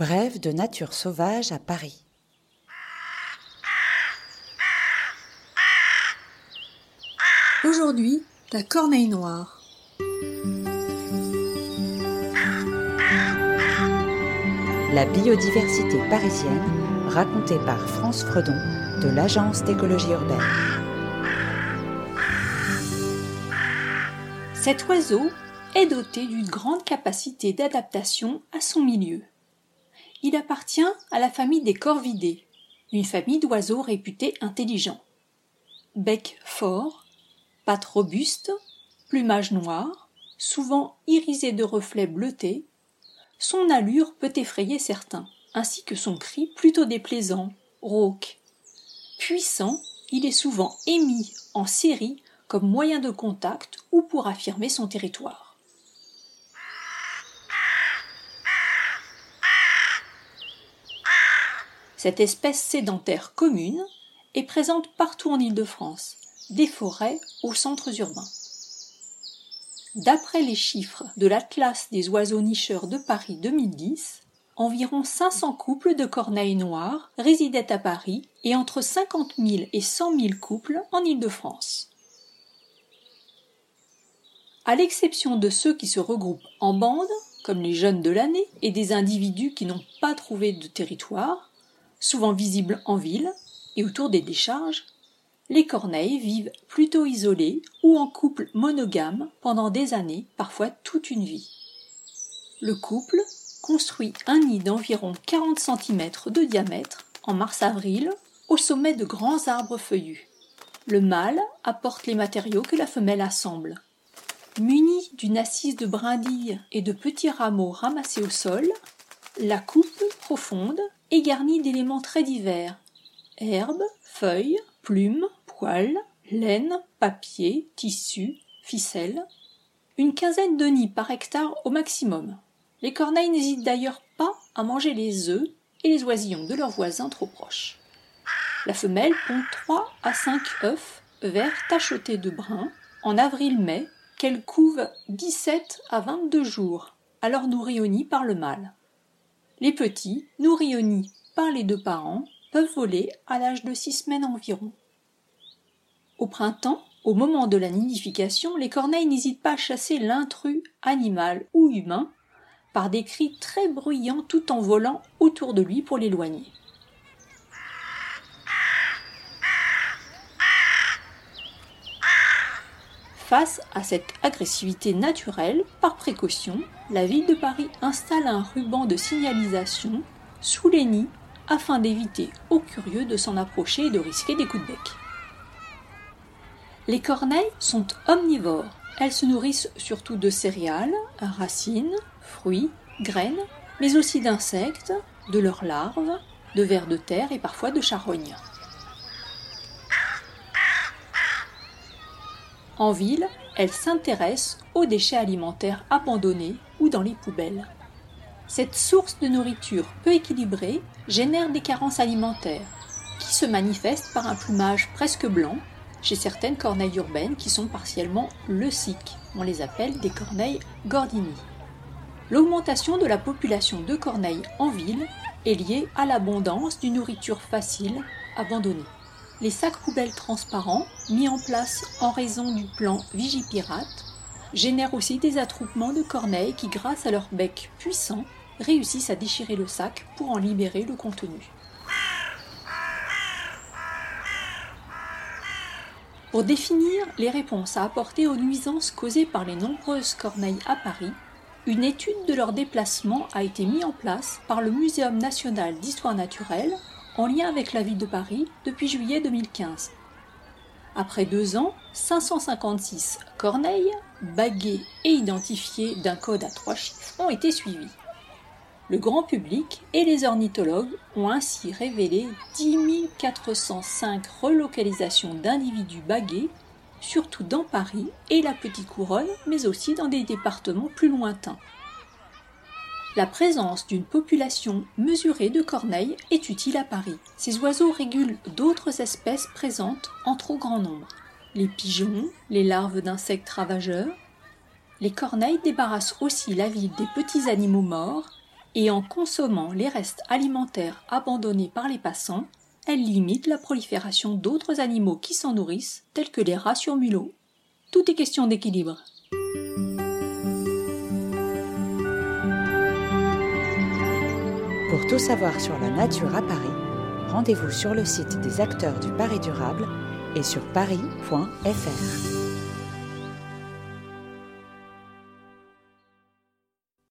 Brève de nature sauvage à Paris. Aujourd'hui, la corneille noire. La biodiversité parisienne, racontée par France Fredon de l'Agence d'écologie urbaine. Cet oiseau est doté d'une grande capacité d'adaptation à son milieu. Il appartient à la famille des corvidés, une famille d'oiseaux réputés intelligents. Bec fort, pattes robustes, plumage noir, souvent irisé de reflets bleutés, son allure peut effrayer certains, ainsi que son cri plutôt déplaisant, rauque. Puissant, il est souvent émis en série comme moyen de contact ou pour affirmer son territoire. Cette espèce sédentaire commune est présente partout en Île-de-France, des forêts aux centres urbains. D'après les chiffres de l'Atlas des oiseaux nicheurs de Paris 2010, environ 500 couples de corneilles noires résidaient à Paris et entre 50 000 et 100 000 couples en Île-de-France. À l'exception de ceux qui se regroupent en bandes, comme les jeunes de l'année, et des individus qui n'ont pas trouvé de territoire, souvent visibles en ville et autour des décharges, les corneilles vivent plutôt isolées ou en couple monogame pendant des années, parfois toute une vie. Le couple construit un nid d'environ 40 cm de diamètre en mars-avril au sommet de grands arbres feuillus. Le mâle apporte les matériaux que la femelle assemble. Muni d'une assise de brindilles et de petits rameaux ramassés au sol, la coupe profonde est garnie d'éléments très divers herbes, feuilles, plumes, poils, laine, papier, tissu, ficelle. Une quinzaine de nids par hectare au maximum. Les corneilles n'hésitent d'ailleurs pas à manger les œufs et les oisillons de leurs voisins trop proches. La femelle pond 3 à 5 œufs verts tachetés de brun en avril-mai qu'elle couve 17 à 22 jours, alors nourris au nid par le mâle. Les petits, nourris au nid par les deux parents, peuvent voler à l'âge de six semaines environ. Au printemps, au moment de la nidification, les corneilles n'hésitent pas à chasser l'intrus animal ou humain par des cris très bruyants tout en volant autour de lui pour l'éloigner. Face à cette agressivité naturelle, par précaution, la ville de Paris installe un ruban de signalisation sous les nids afin d'éviter aux curieux de s'en approcher et de risquer des coups de bec. Les corneilles sont omnivores. Elles se nourrissent surtout de céréales, racines, fruits, graines, mais aussi d'insectes, de leurs larves, de vers de terre et parfois de charognes. En ville, elle s'intéresse aux déchets alimentaires abandonnés ou dans les poubelles. Cette source de nourriture peu équilibrée génère des carences alimentaires, qui se manifestent par un plumage presque blanc chez certaines corneilles urbaines qui sont partiellement leuciques. On les appelle des corneilles gordini. L'augmentation de la population de corneilles en ville est liée à l'abondance d'une nourriture facile abandonnée. Les sacs poubelles transparents, mis en place en raison du plan Vigipirate, génèrent aussi des attroupements de corneilles qui, grâce à leur bec puissant, réussissent à déchirer le sac pour en libérer le contenu. Pour définir les réponses à apporter aux nuisances causées par les nombreuses corneilles à Paris, une étude de leur déplacement a été mise en place par le Muséum national d'histoire naturelle en lien avec la ville de Paris depuis juillet 2015. Après deux ans, 556 corneilles, baguées et identifiées d'un code à trois chiffres ont été suivies. Le grand public et les ornithologues ont ainsi révélé 10 405 relocalisations d'individus bagués, surtout dans Paris et la Petite Couronne, mais aussi dans des départements plus lointains. La présence d'une population mesurée de corneilles est utile à Paris. Ces oiseaux régulent d'autres espèces présentes en trop grand nombre. Les pigeons, les larves d'insectes ravageurs. Les corneilles débarrassent aussi la ville des petits animaux morts Et en consommant les restes alimentaires abandonnés par les passants, elle limite la prolifération d'autres animaux qui s'en nourrissent, tels que les rats sur mulot. Tout est question d'équilibre. Tout savoir sur la nature à Paris, rendez-vous sur le site des acteurs du Paris durable et sur paris.fr.